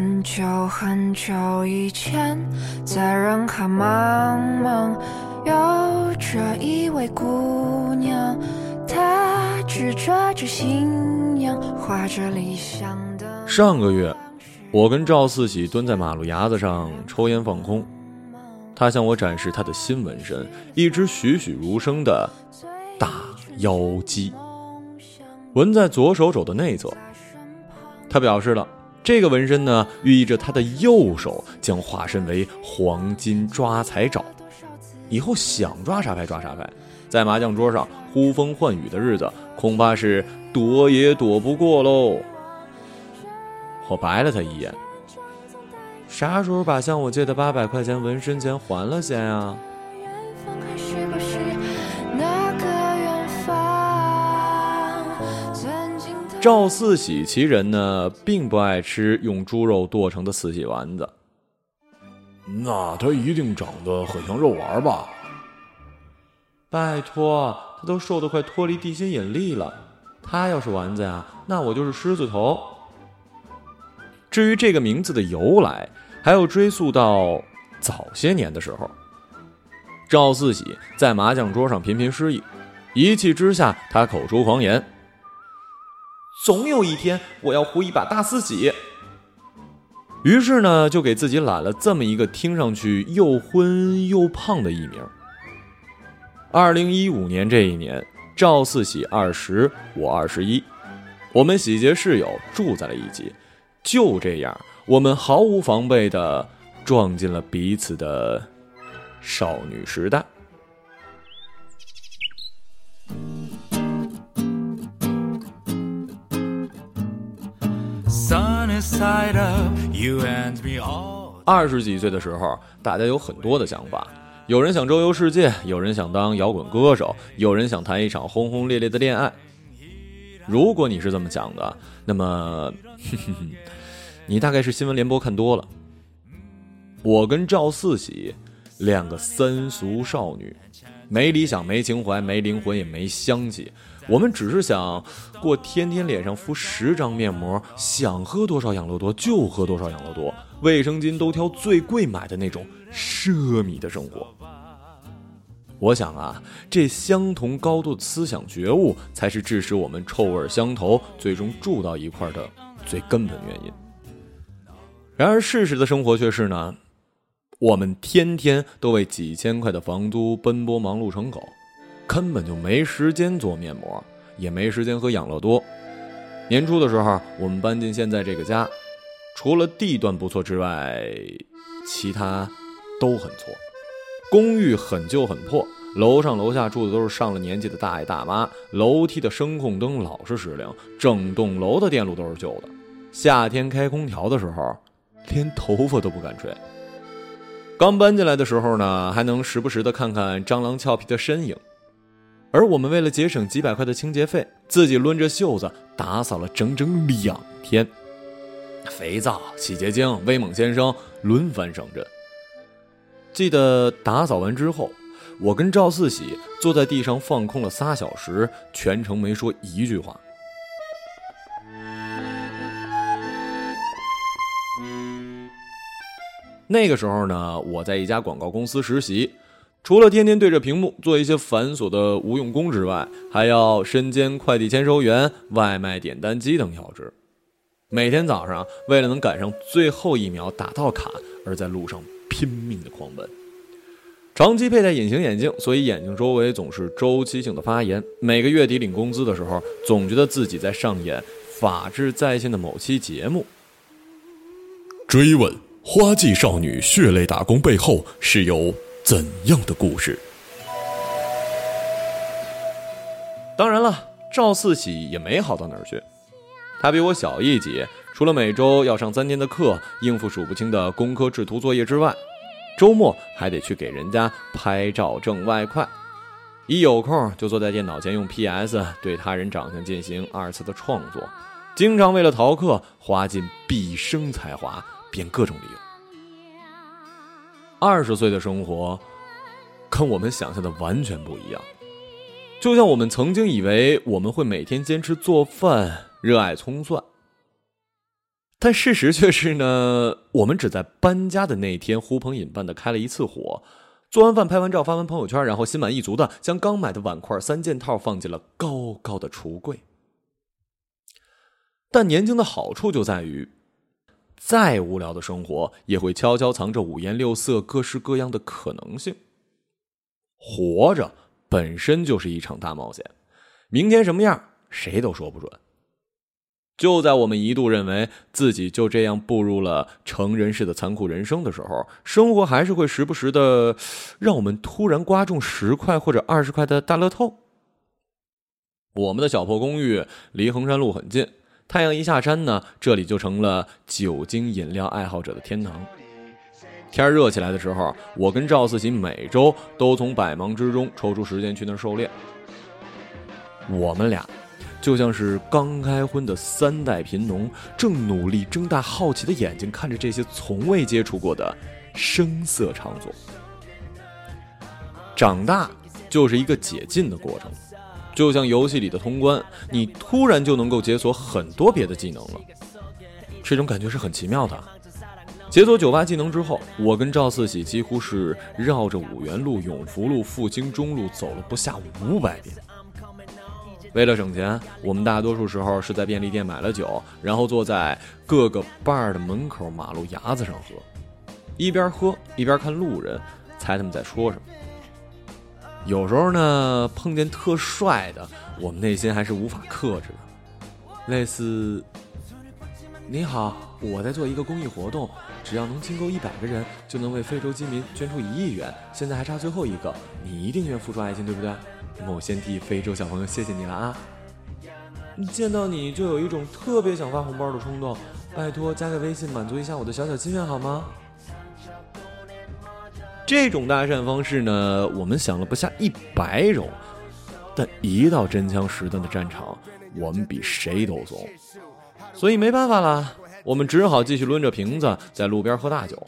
很久很久以前，在人海茫茫，有着一位姑娘，她执着着信仰，画着理想的。上个月，我跟赵四喜蹲在马路牙子上抽烟放空，他向我展示他的新纹身，一只栩栩如生的大妖姬，纹在左手肘的内侧。他表示了。这个纹身呢，寓意着他的右手将化身为黄金抓财爪，以后想抓啥牌抓啥牌，在麻将桌上呼风唤雨的日子恐怕是躲也躲不过喽。我白了他一眼，啥时候把向我借的八百块钱纹身钱还了先啊？赵四喜其人呢，并不爱吃用猪肉剁成的四喜丸子。那他一定长得很像肉丸吧？拜托，他都瘦得快脱离地心引力了。他要是丸子呀，那我就是狮子头。至于这个名字的由来，还要追溯到早些年的时候。赵四喜在麻将桌上频频失意，一气之下，他口出狂言。总有一天，我要胡一把大四喜。于是呢，就给自己揽了这么一个听上去又昏又胖的艺名。二零一五年这一年，赵四喜二十，我二十一，我们喜结室友住在了一起。就这样，我们毫无防备的撞进了彼此的少女时代。二十几岁的时候，大家有很多的想法。有人想周游世界，有人想当摇滚歌手，有人想谈一场轰轰烈烈的恋爱。如果你是这么想的，那么，你大概是新闻联播看多了。我跟赵四喜，两个三俗少女，没理想，没情怀，没灵魂，也没香气。我们只是想过天天脸上敷十张面膜，想喝多少养乐多就喝多少养乐多，卫生巾都挑最贵买的那种奢靡的生活。我想啊，这相同高度的思想觉悟，才是致使我们臭味相投，最终住到一块的最根本原因。然而，事实的生活却是呢，我们天天都为几千块的房租奔波忙碌成狗。根本就没时间做面膜，也没时间喝养乐多。年初的时候，我们搬进现在这个家，除了地段不错之外，其他都很错。公寓很旧很破，楼上楼下住的都是上了年纪的大爷大妈，楼梯的声控灯老是失灵，整栋楼的电路都是旧的。夏天开空调的时候，连头发都不敢吹。刚搬进来的时候呢，还能时不时的看看蟑螂俏皮的身影。而我们为了节省几百块的清洁费，自己抡着袖子打扫了整整两天，肥皂、洗洁精、威猛先生轮番上阵。记得打扫完之后，我跟赵四喜坐在地上放空了仨小时，全程没说一句话。那个时候呢，我在一家广告公司实习。除了天天对着屏幕做一些繁琐的无用功之外，还要身兼快递签收员、外卖点单机等要职。每天早上，为了能赶上最后一秒打到卡，而在路上拼命的狂奔。长期佩戴隐形眼镜，所以眼睛周围总是周期性的发炎。每个月底领工资的时候，总觉得自己在上演《法治在线》的某期节目。追问花季少女血泪打工背后是有。怎样的故事？当然了，赵四喜也没好到哪儿去。他比我小一级，除了每周要上三天的课，应付数不清的工科制图作业之外，周末还得去给人家拍照挣外快。一有空就坐在电脑前用 PS 对他人长相进行二次的创作，经常为了逃课花尽毕生才华，编各种理由。二十岁的生活，跟我们想象的完全不一样。就像我们曾经以为我们会每天坚持做饭，热爱葱蒜，但事实却是呢，我们只在搬家的那天呼朋引伴的开了一次火，做完饭拍完照发完朋友圈，然后心满意足的将刚买的碗筷三件套放进了高高的橱柜。但年轻的好处就在于，再无聊的生活也会悄悄藏着五颜六色、各式各样的可能性。活着本身就是一场大冒险，明天什么样谁都说不准。就在我们一度认为自己就这样步入了成人式的残酷人生的时候，生活还是会时不时的让我们突然刮中十块或者二十块的大乐透。我们的小破公寓离衡山路很近，太阳一下山呢，这里就成了酒精饮料爱好者的天堂。天热起来的时候，我跟赵四喜每周都从百忙之中抽出时间去那儿狩猎。我们俩。就像是刚开荤的三代贫农，正努力睁大好奇的眼睛看着这些从未接触过的声色场所。长大就是一个解禁的过程，就像游戏里的通关，你突然就能够解锁很多别的技能了，这种感觉是很奇妙的。解锁酒吧技能之后，我跟赵四喜几乎是绕着五原路、永福路、复兴中路走了不下五百遍。为了省钱，我们大多数时候是在便利店买了酒，然后坐在各个 bar 的门口、马路牙子上喝，一边喝一边看路人，猜他们在说什么。有时候呢，碰见特帅的，我们内心还是无法克制的，类似：“你好，我在做一个公益活动，只要能清够一百个人，就能为非洲饥民捐出一亿元，现在还差最后一个，你一定愿付出爱心，对不对？”我先替非洲小朋友谢谢你了啊！见到你就有一种特别想发红包的冲动，拜托加个微信满足一下我的小小心愿好吗？这种搭讪方式呢，我们想了不下一百种，但一到真枪实弹的战场，我们比谁都怂，所以没办法了，我们只好继续抡着瓶子在路边喝大酒。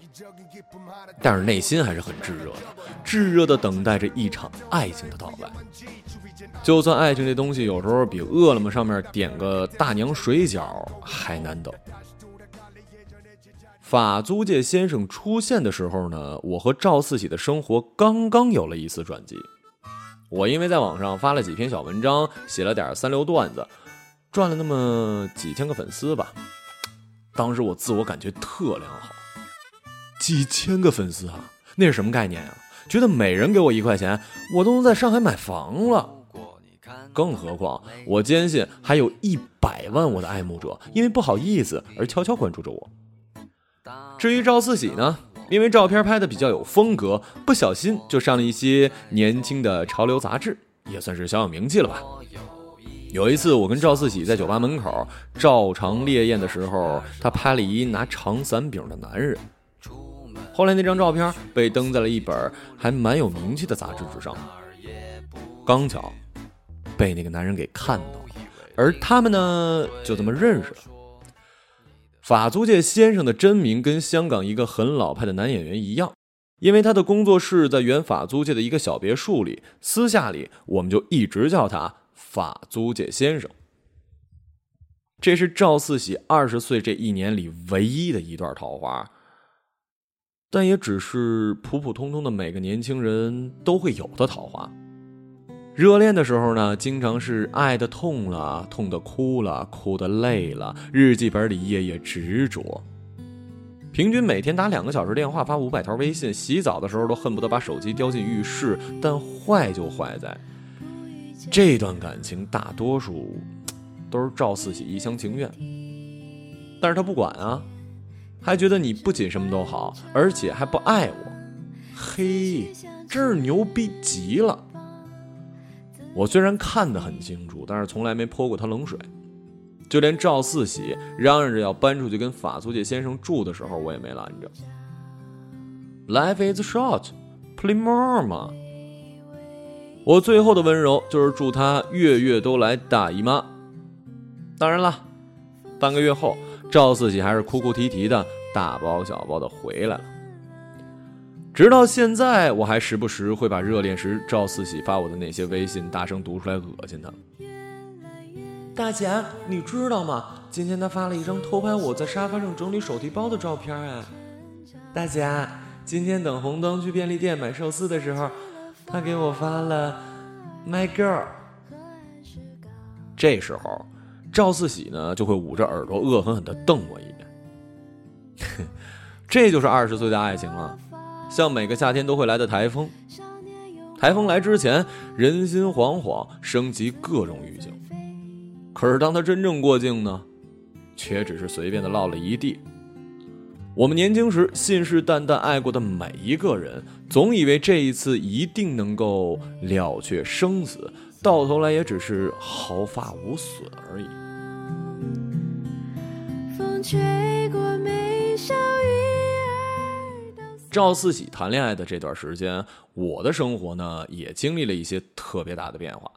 但是内心还是很炙热的，炙热的等待着一场爱情的到来。就算爱情这东西有时候比饿了么上面点个大娘水饺还难等。法租界先生出现的时候呢，我和赵四喜的生活刚刚有了一丝转机。我因为在网上发了几篇小文章，写了点三流段子，赚了那么几千个粉丝吧。当时我自我感觉特良好。几千个粉丝啊，那是什么概念啊？觉得每人给我一块钱，我都能在上海买房了。更何况，我坚信还有一百万我的爱慕者，因为不好意思而悄悄关注着我。至于赵四喜呢，因为照片拍的比较有风格，不小心就上了一些年轻的潮流杂志，也算是小有名气了吧。有一次，我跟赵四喜在酒吧门口照常烈焰的时候，他拍了一拿长伞柄的男人。后来那张照片被登在了一本还蛮有名气的杂志之上，刚巧被那个男人给看到了，而他们呢就这么认识了。法租界先生的真名跟香港一个很老派的男演员一样，因为他的工作室在原法租界的一个小别墅里，私下里我们就一直叫他法租界先生。这是赵四喜二十岁这一年里唯一的一段桃花。但也只是普普通通的每个年轻人都会有的桃花。热恋的时候呢，经常是爱的痛了，痛的哭了，哭的累了，日记本里夜夜执着。平均每天打两个小时电话，发五百条微信，洗澡的时候都恨不得把手机叼进浴室。但坏就坏在，这段感情大多数都是赵四喜一厢情愿，但是他不管啊。还觉得你不仅什么都好，而且还不爱我，嘿，真是牛逼极了！我虽然看得很清楚，但是从来没泼过他冷水，就连赵四喜嚷嚷着要搬出去跟法租界先生住的时候，我也没拦着。Life is short, play more 嘛。我最后的温柔就是祝他月月都来大姨妈。当然了，半个月后。赵四喜还是哭哭啼啼的，大包小包的回来了。直到现在，我还时不时会把热恋时赵四喜发我的那些微信大声读出来，恶心他。大姐，你知道吗？今天他发了一张偷拍我在沙发上整理手提包的照片。哎，大姐，今天等红灯去便利店买寿司的时候，他给我发了 “my girl”。这时候，赵四喜呢就会捂着耳朵，恶狠狠地瞪我一眼。这就是二十岁的爱情啊，像每个夏天都会来的台风。台风来之前，人心惶惶，升级各种预警。可是当他真正过境呢，却只是随便的落了一地。我们年轻时信誓旦旦爱过的每一个人，总以为这一次一定能够了却生死，到头来也只是毫发无损而已。风吹赵四喜谈恋爱的这段时间，我的生活呢也经历了一些特别大的变化。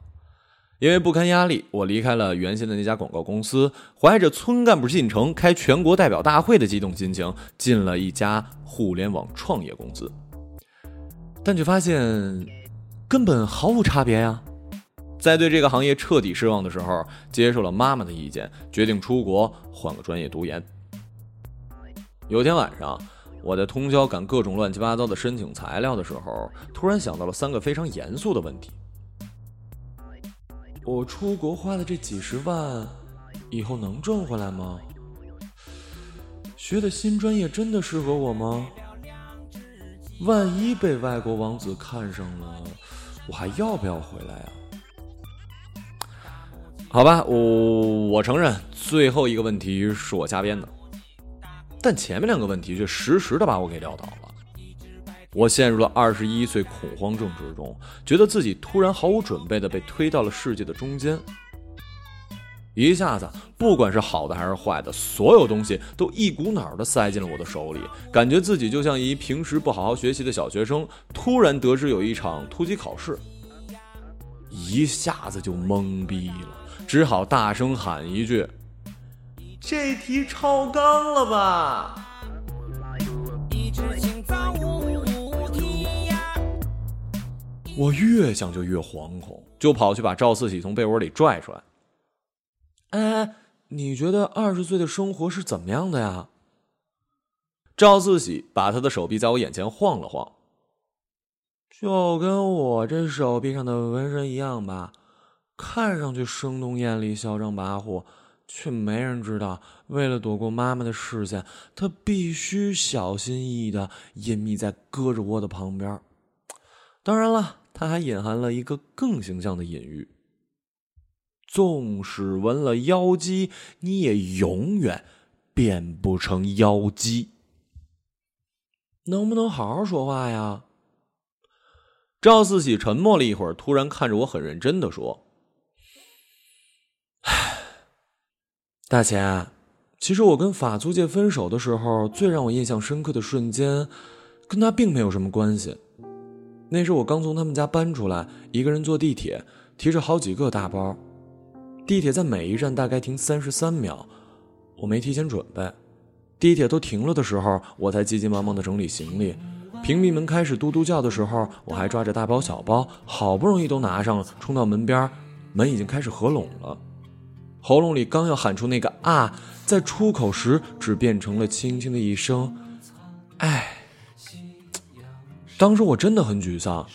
因为不堪压力，我离开了原先的那家广告公司，怀着村干部进城开全国代表大会的激动心情，进了一家互联网创业公司。但却发现根本毫无差别呀！在对这个行业彻底失望的时候，接受了妈妈的意见，决定出国换个专业读研。有天晚上。我在通宵赶各种乱七八糟的申请材料的时候，突然想到了三个非常严肃的问题：我出国花的这几十万，以后能挣回来吗？学的新专业真的适合我吗？万一被外国王子看上了，我还要不要回来啊？好吧，我我承认，最后一个问题是我瞎编的。但前面两个问题却实时的把我给撂倒了，我陷入了二十一岁恐慌症之中，觉得自己突然毫无准备的被推到了世界的中间，一下子，不管是好的还是坏的，所有东西都一股脑的塞进了我的手里，感觉自己就像一平时不好好学习的小学生，突然得知有一场突击考试，一下子就懵逼了，只好大声喊一句。这题超纲了吧！我越想就越惶恐，就跑去把赵四喜从被窝里拽出来。哎，你觉得二十岁的生活是怎么样的呀？赵四喜把他的手臂在我眼前晃了晃，就跟我这手臂上的纹身一样吧，看上去生动艳丽、嚣张跋扈。却没人知道，为了躲过妈妈的视线，他必须小心翼翼的隐秘在胳肢窝的旁边。当然了，他还隐含了一个更形象的隐喻：纵使纹了妖姬，你也永远变不成妖姬。能不能好好说话呀？赵四喜沉默了一会儿，突然看着我，很认真的说。大钱，其实我跟法租界分手的时候，最让我印象深刻的瞬间，跟他并没有什么关系。那是我刚从他们家搬出来，一个人坐地铁，提着好几个大包。地铁在每一站大概停三十三秒，我没提前准备。地铁都停了的时候，我才急急忙忙的整理行李。屏蔽门开始嘟嘟叫的时候，我还抓着大包小包，好不容易都拿上了，冲到门边，门已经开始合拢了。喉咙里刚要喊出那个啊，在出口时只变成了轻轻的一声“哎”。当时我真的很沮丧，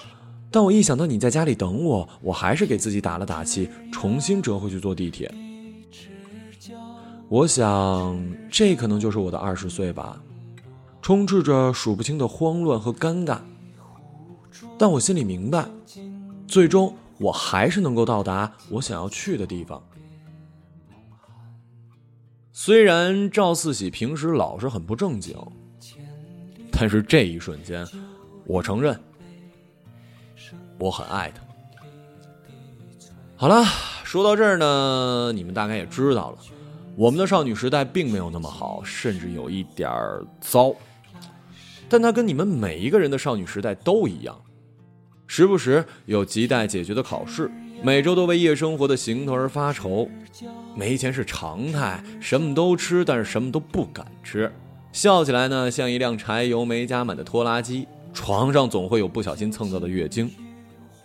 但我一想到你在家里等我，我还是给自己打了打气，重新折回去坐地铁。我想，这可能就是我的二十岁吧，充斥着数不清的慌乱和尴尬。但我心里明白，最终我还是能够到达我想要去的地方。虽然赵四喜平时老是很不正经，但是这一瞬间，我承认我很爱他。好了，说到这儿呢，你们大概也知道了，我们的少女时代并没有那么好，甚至有一点儿糟。但它跟你们每一个人的少女时代都一样，时不时有亟待解决的考试。每周都为夜生活的行头而发愁，没钱是常态，什么都吃，但是什么都不敢吃。笑起来呢，像一辆柴油没加满的拖拉机。床上总会有不小心蹭到的月经。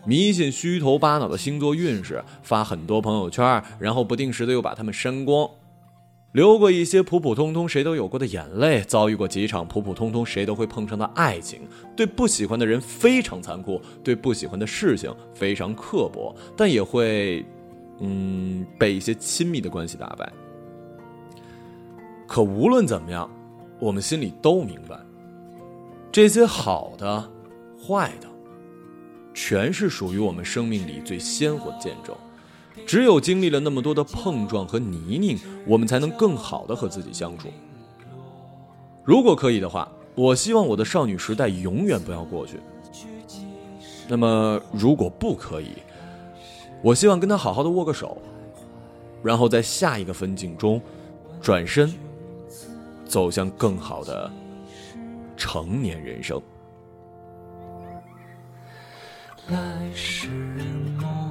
迷信虚头巴脑的星座运势，发很多朋友圈，然后不定时的又把他们删光，流过一些普普通通谁都有过的眼泪，遭遇过几场普普通通谁都会碰上的爱情，对不喜欢的人非常残酷，对不喜欢的事情非常刻薄，但也会，嗯，被一些亲密的关系打败。可无论怎么样，我们心里都明白，这些好的、坏的。全是属于我们生命里最鲜活的见证，只有经历了那么多的碰撞和泥泞，我们才能更好的和自己相处。如果可以的话，我希望我的少女时代永远不要过去。那么，如果不可以，我希望跟他好好的握个手，然后在下一个分镜中，转身，走向更好的成年人生。来时梦。